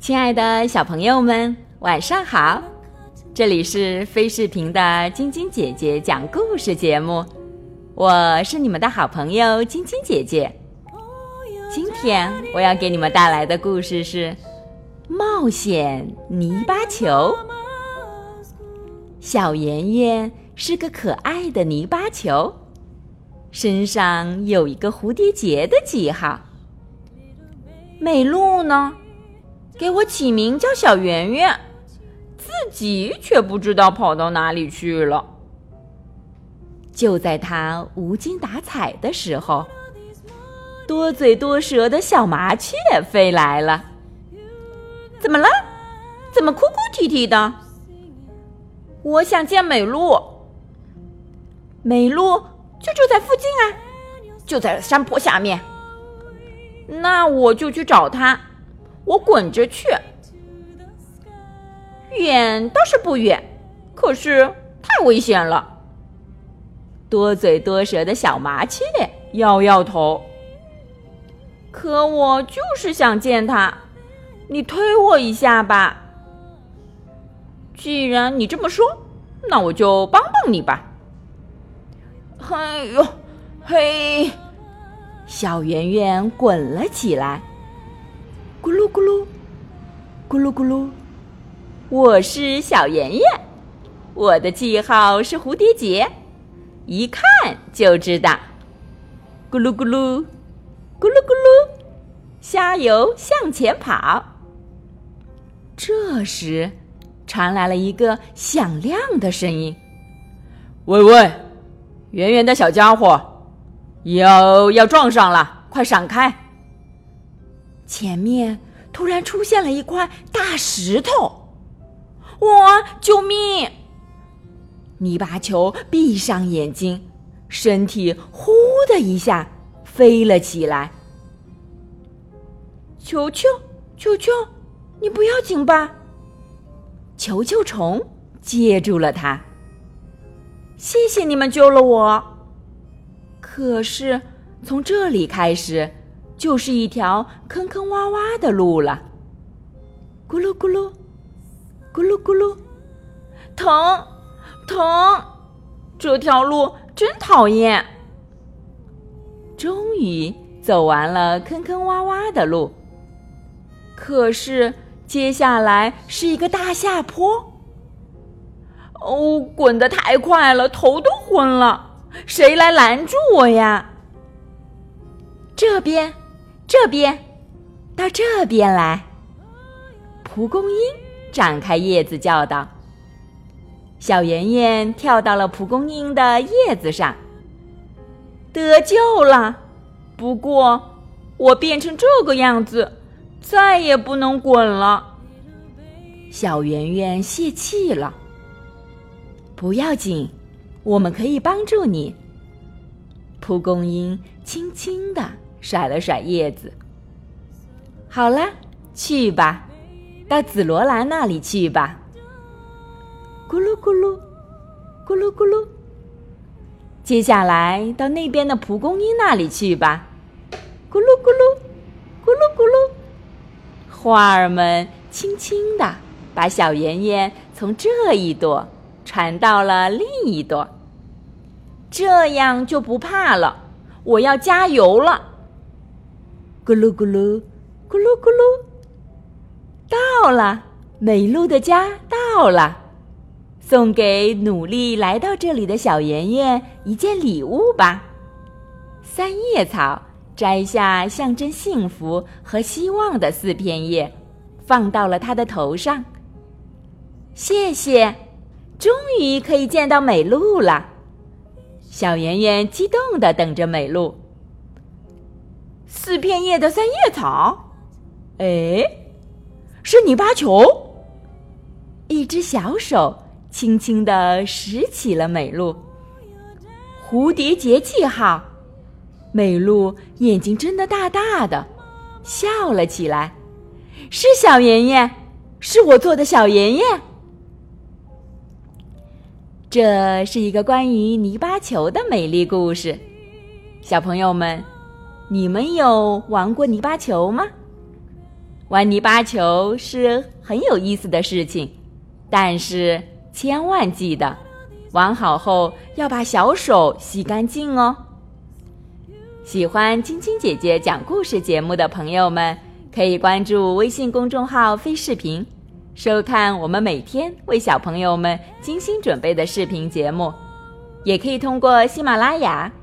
亲爱的小朋友们，晚上好！这里是飞视频的晶晶姐姐讲故事节目，我是你们的好朋友晶晶姐姐。今天我要给你们带来的故事是《冒险泥巴球》。小圆圆是个可爱的泥巴球，身上有一个蝴蝶结的记号。美露呢？给我起名叫小圆圆，自己却不知道跑到哪里去了。就在他无精打采的时候，多嘴多舌的小麻雀飞来了。怎么了？怎么哭哭啼啼的？我想见美露。美露就住在附近啊，就在山坡下面。那我就去找她。我滚着去，远倒是不远，可是太危险了。多嘴多舌的小麻雀摇摇头。可我就是想见他，你推我一下吧。既然你这么说，那我就帮帮你吧。哎呦，嘿！小圆圆滚了起来。咕噜咕噜，咕噜咕噜，我是小圆圆，我的记号是蝴蝶结，一看就知道。咕噜咕噜，咕噜咕噜，加油向前跑。这时，传来了一个响亮的声音：“喂喂，圆圆的小家伙，要要撞上了，快闪开！”前面突然出现了一块大石头，我救命！泥巴球闭上眼睛，身体呼的一下飞了起来。球球，球球，你不要紧吧？球球虫接住了它。谢谢你们救了我。可是从这里开始。就是一条坑坑洼洼的路了，咕噜咕噜，咕噜咕噜，疼，疼！这条路真讨厌。终于走完了坑坑洼洼的路，可是接下来是一个大下坡。哦，滚得太快了，头都昏了。谁来拦住我呀？这边。这边，到这边来。蒲公英展开叶子叫道：“小圆圆跳到了蒲公英的叶子上，得救了。不过，我变成这个样子，再也不能滚了。”小圆圆泄气了。不要紧，我们可以帮助你。蒲公英轻轻的。甩了甩叶子。好了，去吧，到紫罗兰那里去吧。咕噜咕噜，咕噜咕噜。接下来到那边的蒲公英那里去吧。咕噜咕噜，咕噜咕噜。花儿们轻轻地把小圆圆从这一朵传到了另一朵，这样就不怕了。我要加油了。咕噜咕噜，咕噜咕噜，到了，美露的家到了，送给努力来到这里的小圆圆一件礼物吧。三叶草摘下象征幸福和希望的四片叶，放到了他的头上。谢谢，终于可以见到美露了。小圆圆激动的等着美露。四片叶的三叶草，哎，是泥巴球。一只小手轻轻地拾起了美露。蝴蝶结记号，美露眼睛睁得大大的，笑了起来。是小妍妍，是我做的小妍妍。这是一个关于泥巴球的美丽故事，小朋友们。你们有玩过泥巴球吗？玩泥巴球是很有意思的事情，但是千万记得，玩好后要把小手洗干净哦。喜欢晶晶姐姐讲故事节目的朋友们，可以关注微信公众号“飞视频”，收看我们每天为小朋友们精心准备的视频节目，也可以通过喜马拉雅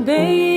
baby.